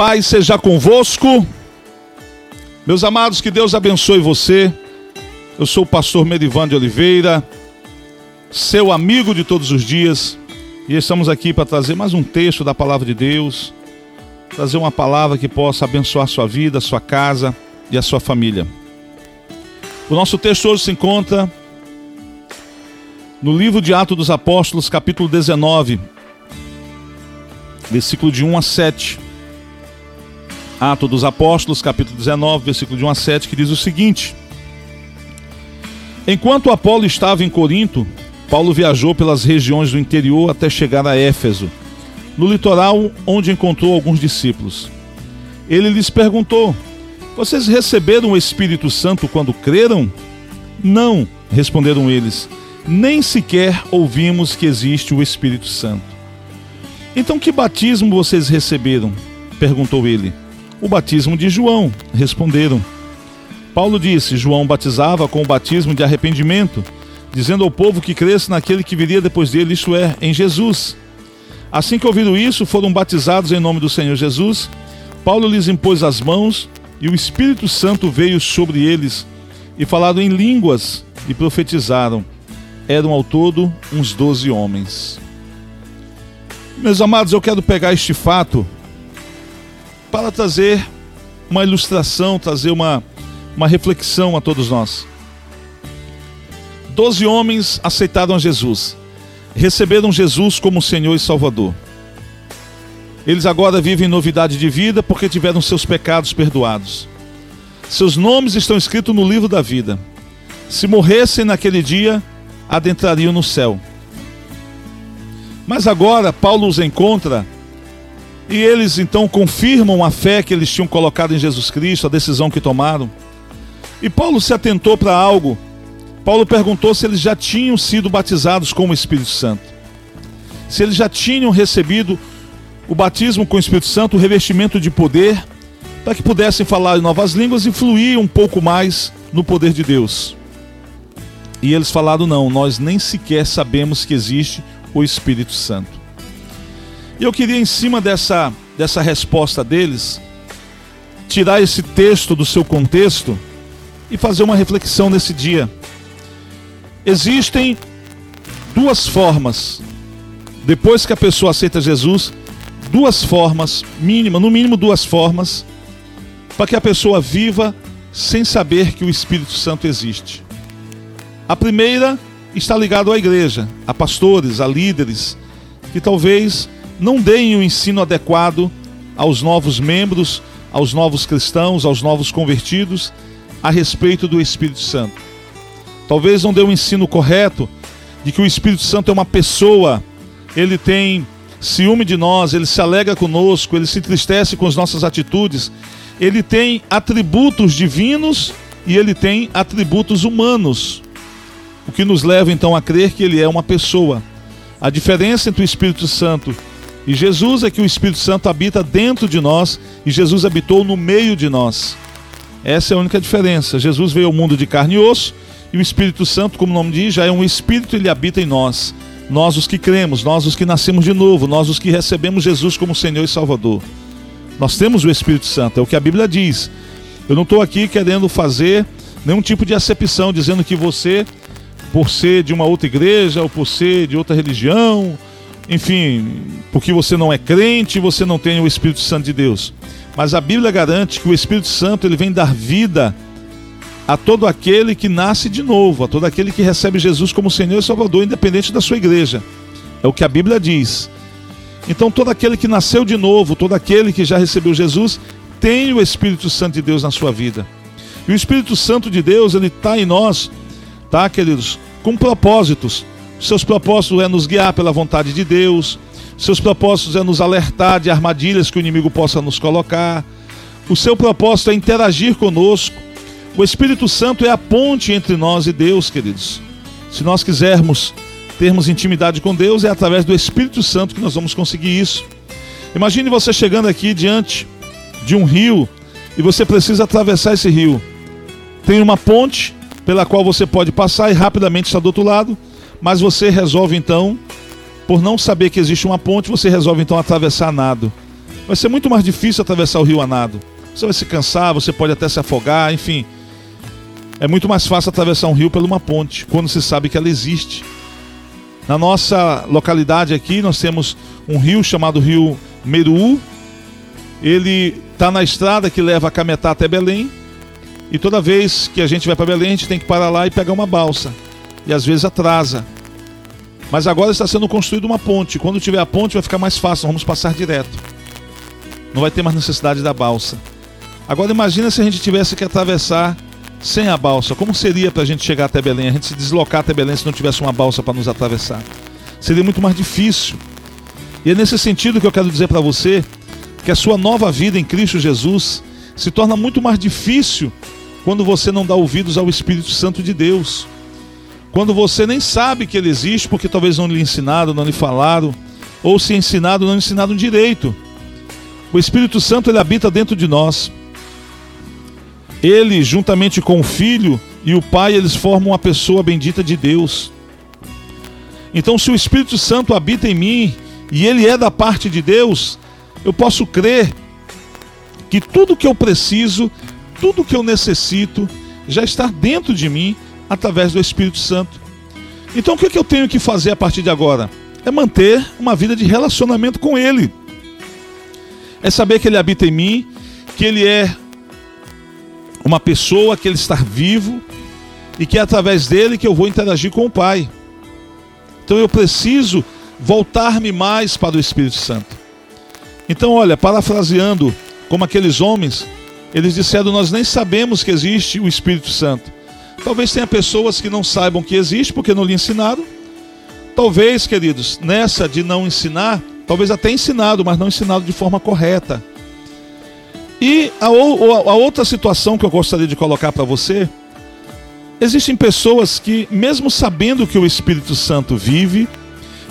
paz seja convosco. Meus amados, que Deus abençoe você. Eu sou o pastor Medivan de Oliveira, seu amigo de todos os dias, e estamos aqui para trazer mais um texto da palavra de Deus, trazer uma palavra que possa abençoar sua vida, sua casa e a sua família. O nosso texto hoje se encontra no livro de Atos dos Apóstolos, capítulo 19, versículo de 1 a 7. Atos dos Apóstolos, capítulo 19, versículo de 1 a 7, que diz o seguinte: Enquanto Apolo estava em Corinto, Paulo viajou pelas regiões do interior até chegar a Éfeso, no litoral onde encontrou alguns discípulos. Ele lhes perguntou: Vocês receberam o Espírito Santo quando creram? Não, responderam eles. Nem sequer ouvimos que existe o Espírito Santo. Então que batismo vocês receberam? perguntou ele. O batismo de João, responderam. Paulo disse: João batizava com o batismo de arrependimento, dizendo ao povo que cresce naquele que viria depois dele, isto é, em Jesus. Assim que ouviram isso, foram batizados em nome do Senhor Jesus. Paulo lhes impôs as mãos e o Espírito Santo veio sobre eles e falaram em línguas e profetizaram. Eram ao todo uns doze homens. Meus amados, eu quero pegar este fato para trazer uma ilustração, trazer uma, uma reflexão a todos nós. Doze homens aceitaram Jesus, receberam Jesus como Senhor e Salvador. Eles agora vivem novidade de vida porque tiveram seus pecados perdoados. Seus nomes estão escritos no livro da vida. Se morressem naquele dia, adentrariam no céu. Mas agora Paulo os encontra e eles então confirmam a fé que eles tinham colocado em Jesus Cristo, a decisão que tomaram. E Paulo se atentou para algo. Paulo perguntou se eles já tinham sido batizados com o Espírito Santo. Se eles já tinham recebido o batismo com o Espírito Santo, o revestimento de poder, para que pudessem falar em novas línguas e fluir um pouco mais no poder de Deus. E eles falaram: não, nós nem sequer sabemos que existe o Espírito Santo. E eu queria, em cima dessa, dessa resposta deles, tirar esse texto do seu contexto e fazer uma reflexão nesse dia. Existem duas formas, depois que a pessoa aceita Jesus, duas formas, mínima, no mínimo duas formas, para que a pessoa viva sem saber que o Espírito Santo existe. A primeira está ligada à igreja, a pastores, a líderes, que talvez não deem o ensino adequado aos novos membros, aos novos cristãos, aos novos convertidos a respeito do Espírito Santo. Talvez não dê o ensino correto de que o Espírito Santo é uma pessoa, ele tem ciúme de nós, ele se alegra conosco, ele se entristece com as nossas atitudes, ele tem atributos divinos e ele tem atributos humanos. O que nos leva então a crer que ele é uma pessoa. A diferença entre o Espírito Santo e Jesus é que o Espírito Santo habita dentro de nós e Jesus habitou no meio de nós. Essa é a única diferença. Jesus veio ao mundo de carne e osso e o Espírito Santo, como o nome diz, já é um espírito e ele habita em nós. Nós os que cremos, nós os que nascemos de novo, nós os que recebemos Jesus como Senhor e Salvador. Nós temos o Espírito Santo, é o que a Bíblia diz. Eu não estou aqui querendo fazer nenhum tipo de acepção, dizendo que você, por ser de uma outra igreja ou por ser de outra religião, enfim, porque você não é crente, você não tem o Espírito Santo de Deus. Mas a Bíblia garante que o Espírito Santo ele vem dar vida a todo aquele que nasce de novo, a todo aquele que recebe Jesus como Senhor e Salvador, independente da sua igreja. É o que a Bíblia diz. Então, todo aquele que nasceu de novo, todo aquele que já recebeu Jesus, tem o Espírito Santo de Deus na sua vida. E o Espírito Santo de Deus, ele está em nós, tá, queridos, com propósitos. Seus propósitos é nos guiar pela vontade de Deus. Seus propósitos é nos alertar de armadilhas que o inimigo possa nos colocar. O seu propósito é interagir conosco. O Espírito Santo é a ponte entre nós e Deus, queridos. Se nós quisermos termos intimidade com Deus, é através do Espírito Santo que nós vamos conseguir isso. Imagine você chegando aqui diante de um rio e você precisa atravessar esse rio. Tem uma ponte pela qual você pode passar e rapidamente está do outro lado mas você resolve então, por não saber que existe uma ponte, você resolve então atravessar nado. vai ser muito mais difícil atravessar o rio a nado. Você vai se cansar, você pode até se afogar, enfim. É muito mais fácil atravessar um rio por uma ponte, quando se sabe que ela existe. Na nossa localidade aqui, nós temos um rio chamado Rio Meru. Ele está na estrada que leva a Cametá até Belém. E toda vez que a gente vai para Belém, a gente tem que parar lá e pegar uma balsa. E às vezes atrasa. Mas agora está sendo construída uma ponte. Quando tiver a ponte vai ficar mais fácil, vamos passar direto. Não vai ter mais necessidade da balsa. Agora imagina se a gente tivesse que atravessar sem a balsa. Como seria para a gente chegar até Belém? A gente se deslocar até Belém se não tivesse uma balsa para nos atravessar. Seria muito mais difícil. E é nesse sentido que eu quero dizer para você que a sua nova vida em Cristo Jesus se torna muito mais difícil quando você não dá ouvidos ao Espírito Santo de Deus. Quando você nem sabe que ele existe, porque talvez não lhe ensinaram, não lhe falaram, ou se ensinado, não ensinaram direito. O Espírito Santo ele habita dentro de nós. Ele, juntamente com o Filho e o Pai, eles formam a pessoa bendita de Deus. Então, se o Espírito Santo habita em mim e ele é da parte de Deus, eu posso crer que tudo que eu preciso, tudo que eu necessito, já está dentro de mim através do Espírito Santo. Então o que, é que eu tenho que fazer a partir de agora? É manter uma vida de relacionamento com Ele. É saber que Ele habita em mim, que Ele é uma pessoa, que Ele está vivo e que é através dele que eu vou interagir com o Pai. Então eu preciso voltar-me mais para o Espírito Santo. Então, olha, parafraseando como aqueles homens, eles disseram: Nós nem sabemos que existe o Espírito Santo. Talvez tenha pessoas que não saibam que existe porque não lhe ensinaram. Talvez, queridos, nessa de não ensinar, talvez até ensinado, mas não ensinado de forma correta. E a, a outra situação que eu gostaria de colocar para você: existem pessoas que, mesmo sabendo que o Espírito Santo vive,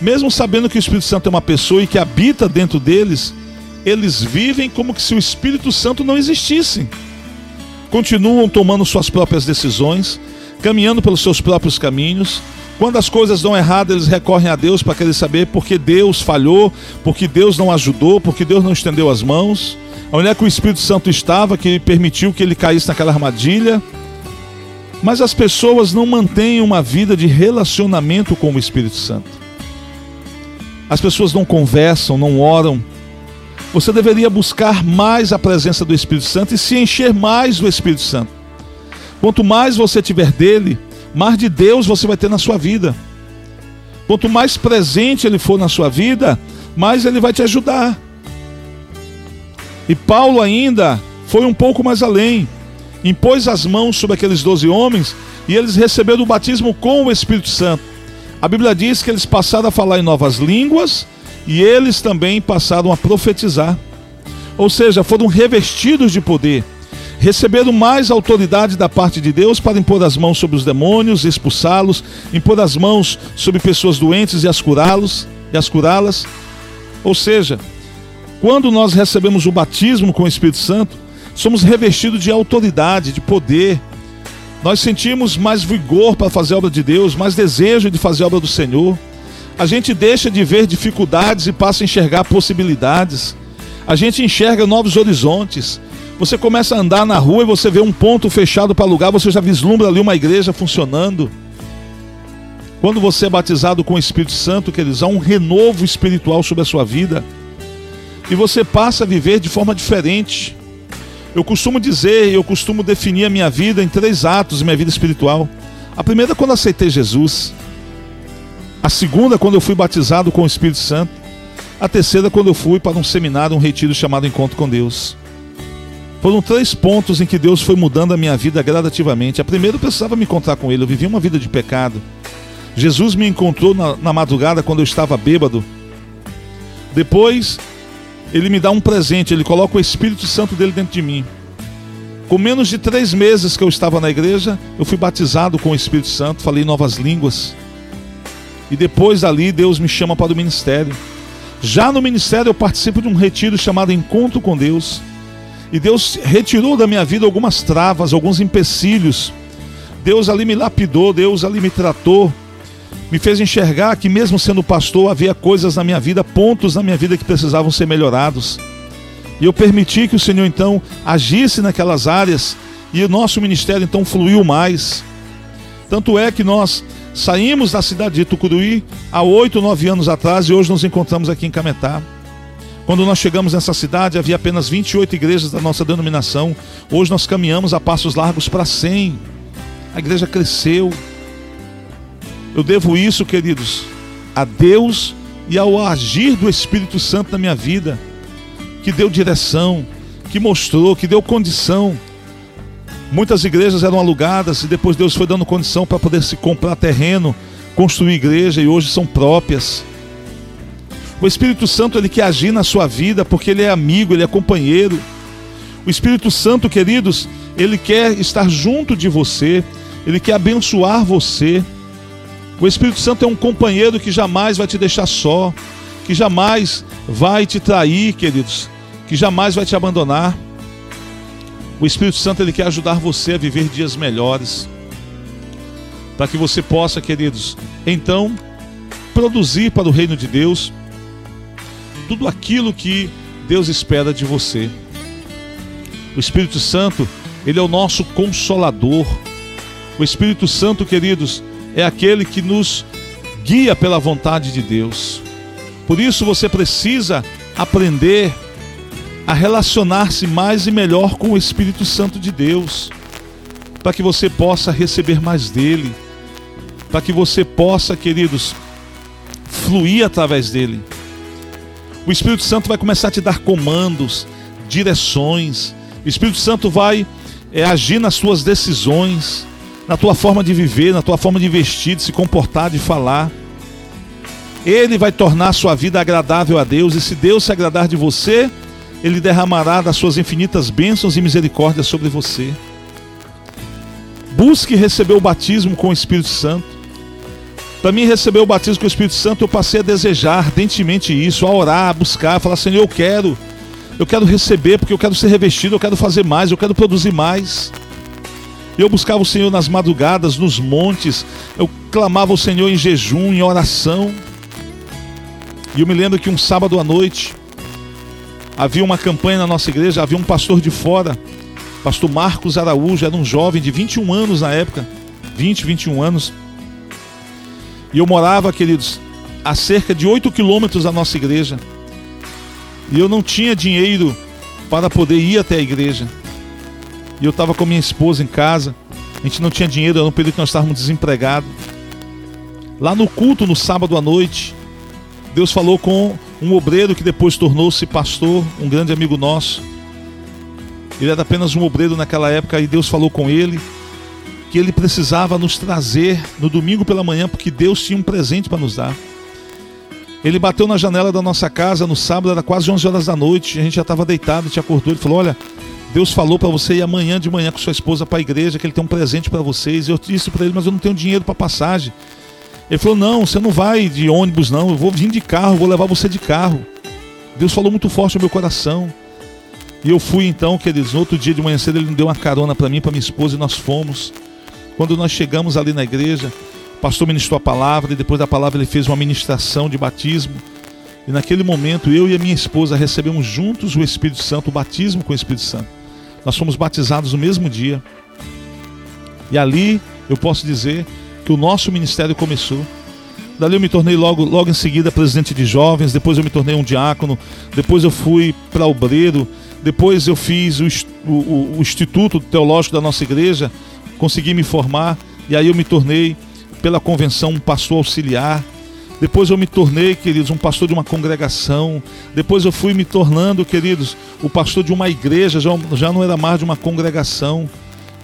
mesmo sabendo que o Espírito Santo é uma pessoa e que habita dentro deles, eles vivem como se o Espírito Santo não existisse. Continuam tomando suas próprias decisões, caminhando pelos seus próprios caminhos. Quando as coisas dão errado, eles recorrem a Deus para querer saber por que Deus falhou, por que Deus não ajudou, por que Deus não estendeu as mãos. Onde é que o Espírito Santo estava que permitiu que ele caísse naquela armadilha? Mas as pessoas não mantêm uma vida de relacionamento com o Espírito Santo. As pessoas não conversam, não oram, você deveria buscar mais a presença do Espírito Santo e se encher mais do Espírito Santo. Quanto mais você tiver dele, mais de Deus você vai ter na sua vida. Quanto mais presente ele for na sua vida, mais ele vai te ajudar. E Paulo ainda foi um pouco mais além. Impôs as mãos sobre aqueles doze homens e eles receberam o batismo com o Espírito Santo. A Bíblia diz que eles passaram a falar em novas línguas e eles também passaram a profetizar. Ou seja, foram revestidos de poder, receberam mais autoridade da parte de Deus para impor as mãos sobre os demônios, expulsá-los, impor as mãos sobre pessoas doentes e as curá-los e as curá-las. Ou seja, quando nós recebemos o batismo com o Espírito Santo, somos revestidos de autoridade, de poder. Nós sentimos mais vigor para fazer a obra de Deus, mais desejo de fazer a obra do Senhor a gente deixa de ver dificuldades e passa a enxergar possibilidades. A gente enxerga novos horizontes. Você começa a andar na rua e você vê um ponto fechado para alugar, você já vislumbra ali uma igreja funcionando. Quando você é batizado com o Espírito Santo, queridos, há um renovo espiritual sobre a sua vida. E você passa a viver de forma diferente. Eu costumo dizer, eu costumo definir a minha vida em três atos, minha vida espiritual. A primeira é quando aceitei Jesus. A segunda, quando eu fui batizado com o Espírito Santo. A terceira, quando eu fui para um seminário, um retiro chamado Encontro com Deus. Foram três pontos em que Deus foi mudando a minha vida gradativamente. A primeira, eu precisava me encontrar com Ele. Eu vivia uma vida de pecado. Jesus me encontrou na, na madrugada quando eu estava bêbado. Depois, Ele me dá um presente. Ele coloca o Espírito Santo dele dentro de mim. Com menos de três meses que eu estava na igreja, eu fui batizado com o Espírito Santo, falei novas línguas. E depois dali Deus me chama para o ministério. Já no ministério eu participo de um retiro chamado Encontro com Deus. E Deus retirou da minha vida algumas travas, alguns empecilhos. Deus ali me lapidou, Deus ali me tratou, me fez enxergar que mesmo sendo pastor havia coisas na minha vida, pontos na minha vida que precisavam ser melhorados. E eu permiti que o Senhor então agisse naquelas áreas e o nosso ministério então fluiu mais. Tanto é que nós saímos da cidade de Tucuruí há oito, nove anos atrás e hoje nos encontramos aqui em Cametá. Quando nós chegamos nessa cidade, havia apenas 28 igrejas da nossa denominação. Hoje nós caminhamos a passos largos para 100. A igreja cresceu. Eu devo isso, queridos, a Deus e ao agir do Espírito Santo na minha vida, que deu direção, que mostrou, que deu condição Muitas igrejas eram alugadas e depois Deus foi dando condição para poder se comprar terreno, construir igreja e hoje são próprias. O Espírito Santo ele quer agir na sua vida porque ele é amigo, ele é companheiro. O Espírito Santo, queridos, ele quer estar junto de você, ele quer abençoar você. O Espírito Santo é um companheiro que jamais vai te deixar só, que jamais vai te trair, queridos, que jamais vai te abandonar. O Espírito Santo ele quer ajudar você a viver dias melhores. Para que você possa, queridos, então produzir para o reino de Deus tudo aquilo que Deus espera de você. O Espírito Santo, ele é o nosso consolador. O Espírito Santo, queridos, é aquele que nos guia pela vontade de Deus. Por isso você precisa aprender a relacionar-se mais e melhor com o Espírito Santo de Deus, para que você possa receber mais dele, para que você possa, queridos, fluir através dele. O Espírito Santo vai começar a te dar comandos, direções. O Espírito Santo vai é, agir nas suas decisões, na tua forma de viver, na tua forma de vestir, de se comportar, de falar. Ele vai tornar a sua vida agradável a Deus, e se Deus se agradar de você, ele derramará das suas infinitas bênçãos e misericórdias sobre você. Busque receber o batismo com o Espírito Santo. Para mim, receber o batismo com o Espírito Santo, eu passei a desejar ardentemente isso, a orar, a buscar, a falar: Senhor, eu quero, eu quero receber, porque eu quero ser revestido, eu quero fazer mais, eu quero produzir mais. Eu buscava o Senhor nas madrugadas, nos montes, eu clamava o Senhor em jejum, em oração. E eu me lembro que um sábado à noite, Havia uma campanha na nossa igreja, havia um pastor de fora, pastor Marcos Araújo, era um jovem de 21 anos na época, 20, 21 anos. E eu morava, queridos, a cerca de 8 quilômetros da nossa igreja. E eu não tinha dinheiro para poder ir até a igreja. E eu estava com minha esposa em casa. A gente não tinha dinheiro, era um período que nós estávamos desempregados. Lá no culto, no sábado à noite, Deus falou com um obreiro que depois tornou-se pastor, um grande amigo nosso. Ele era apenas um obreiro naquela época e Deus falou com ele que ele precisava nos trazer no domingo pela manhã porque Deus tinha um presente para nos dar. Ele bateu na janela da nossa casa no sábado, era quase 11 horas da noite, a gente já estava deitado, te acordou, ele falou: "Olha, Deus falou para você ir amanhã de manhã com sua esposa para a igreja, que ele tem um presente para vocês". Eu disse para ele: "Mas eu não tenho dinheiro para passagem". Ele falou: Não, você não vai de ônibus, não. Eu vou vir de carro, vou levar você de carro. Deus falou muito forte no meu coração. E eu fui então, queridos, no outro dia de manhã cedo, ele me deu uma carona para mim, para minha esposa, e nós fomos. Quando nós chegamos ali na igreja, o pastor ministrou a palavra, e depois da palavra ele fez uma ministração de batismo. E naquele momento, eu e a minha esposa recebemos juntos o Espírito Santo, o batismo com o Espírito Santo. Nós fomos batizados no mesmo dia. E ali, eu posso dizer que o nosso ministério começou. Dali eu me tornei logo, logo em seguida presidente de jovens, depois eu me tornei um diácono, depois eu fui para obreiro, depois eu fiz o, o, o Instituto Teológico da nossa igreja, consegui me formar, e aí eu me tornei, pela convenção, um pastor auxiliar. Depois eu me tornei, queridos, um pastor de uma congregação. Depois eu fui me tornando, queridos, o pastor de uma igreja, já, já não era mais de uma congregação.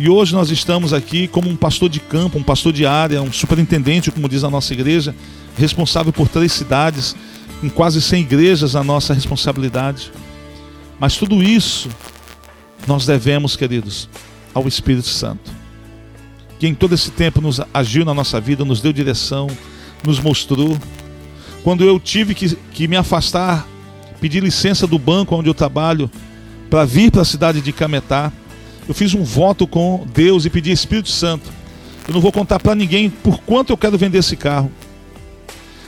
E hoje nós estamos aqui como um pastor de campo, um pastor de área, um superintendente, como diz a nossa igreja, responsável por três cidades, com quase 100 igrejas a nossa responsabilidade. Mas tudo isso nós devemos, queridos, ao Espírito Santo, que em todo esse tempo nos agiu na nossa vida, nos deu direção, nos mostrou. Quando eu tive que, que me afastar, pedir licença do banco onde eu trabalho, para vir para a cidade de Cametá, eu fiz um voto com Deus e pedi Espírito Santo. Eu não vou contar para ninguém por quanto eu quero vender esse carro.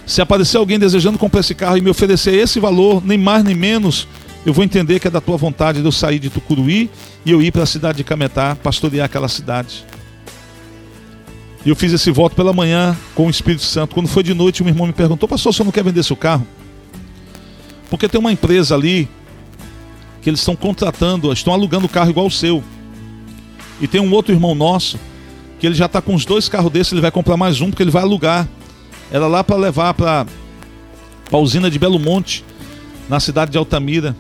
Se aparecer alguém desejando comprar esse carro e me oferecer esse valor, nem mais nem menos, eu vou entender que é da tua vontade de eu sair de Tucuruí e eu ir para a cidade de Cametá, pastorear aquela cidade. E eu fiz esse voto pela manhã com o Espírito Santo. Quando foi de noite, um irmão me perguntou: Pastor, você não quer vender seu carro? Porque tem uma empresa ali que eles estão contratando, estão alugando o carro igual o seu. E tem um outro irmão nosso que ele já está com os dois carros desses, ele vai comprar mais um porque ele vai alugar. Era lá para levar para a usina de Belo Monte, na cidade de Altamira.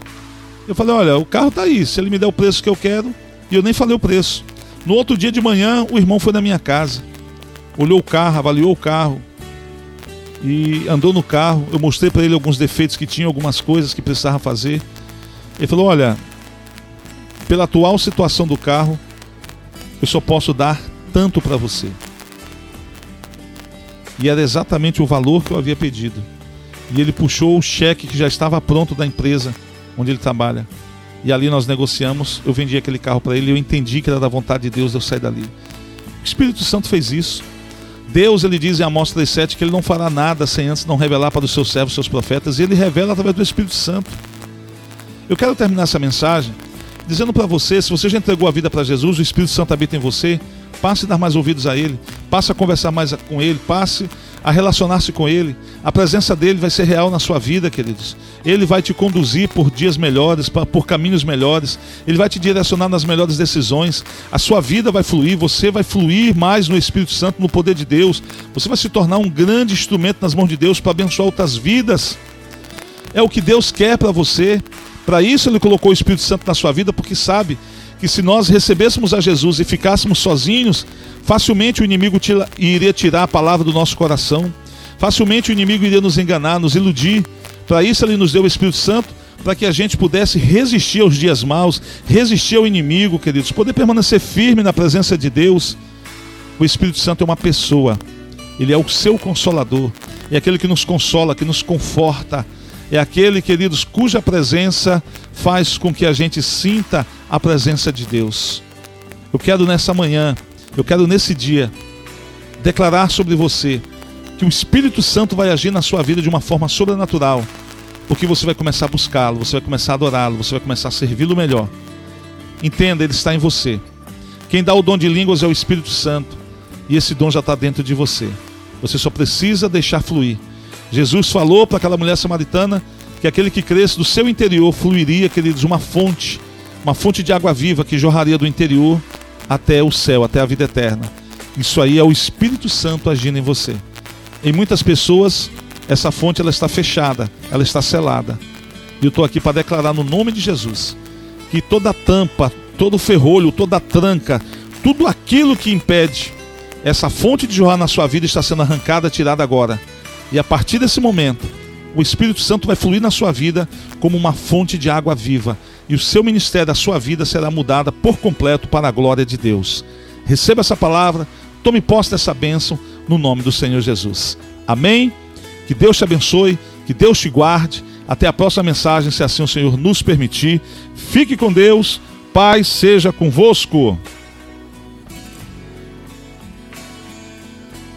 Eu falei: Olha, o carro está aí, se ele me der o preço que eu quero, e eu nem falei o preço. No outro dia de manhã, o irmão foi na minha casa olhou o carro, avaliou o carro e andou no carro. Eu mostrei para ele alguns defeitos que tinha, algumas coisas que precisava fazer. Ele falou: Olha, pela atual situação do carro, eu só posso dar tanto para você. E era exatamente o valor que eu havia pedido. E ele puxou o cheque que já estava pronto da empresa onde ele trabalha. E ali nós negociamos, eu vendi aquele carro para ele eu entendi que era da vontade de Deus eu sair dali. O Espírito Santo fez isso. Deus, ele diz em Amós 3,7 que ele não fará nada sem antes não revelar para os seus servos, seus profetas, e ele revela através do Espírito Santo. Eu quero terminar essa mensagem dizendo para você: se você já entregou a vida para Jesus, o Espírito Santo habita em você, passe a dar mais ouvidos a Ele, passe a conversar mais com Ele, passe a relacionar-se com Ele. A presença dele vai ser real na sua vida, queridos. Ele vai te conduzir por dias melhores, por caminhos melhores. Ele vai te direcionar nas melhores decisões. A sua vida vai fluir, você vai fluir mais no Espírito Santo, no poder de Deus. Você vai se tornar um grande instrumento nas mãos de Deus para abençoar outras vidas. É o que Deus quer para você. Para isso ele colocou o Espírito Santo na sua vida, porque sabe que se nós recebêssemos a Jesus e ficássemos sozinhos, facilmente o inimigo tira, iria tirar a palavra do nosso coração, facilmente o inimigo iria nos enganar, nos iludir. Para isso ele nos deu o Espírito Santo, para que a gente pudesse resistir aos dias maus, resistir ao inimigo, queridos, poder permanecer firme na presença de Deus. O Espírito Santo é uma pessoa, ele é o seu consolador, é aquele que nos consola, que nos conforta, é aquele, queridos, cuja presença faz com que a gente sinta a presença de Deus. Eu quero nessa manhã, eu quero nesse dia, declarar sobre você que o Espírito Santo vai agir na sua vida de uma forma sobrenatural, porque você vai começar a buscá-lo, você vai começar a adorá-lo, você vai começar a servi-lo melhor. Entenda, ele está em você. Quem dá o dom de línguas é o Espírito Santo, e esse dom já está dentro de você. Você só precisa deixar fluir. Jesus falou para aquela mulher samaritana que aquele que cresce do seu interior fluiria, queridos, uma fonte uma fonte de água viva que jorraria do interior até o céu, até a vida eterna. Isso aí é o Espírito Santo agindo em você. Em muitas pessoas, essa fonte ela está fechada, ela está selada. E eu estou aqui para declarar no nome de Jesus que toda tampa, todo ferrolho, toda tranca, tudo aquilo que impede essa fonte de jorrar na sua vida está sendo arrancada, tirada agora. E a partir desse momento, o Espírito Santo vai fluir na sua vida como uma fonte de água viva e o seu ministério, a sua vida será mudada por completo para a glória de Deus. Receba essa palavra, tome posse dessa bênção no nome do Senhor Jesus. Amém? Que Deus te abençoe, que Deus te guarde. Até a próxima mensagem, se assim o Senhor nos permitir. Fique com Deus, paz seja convosco.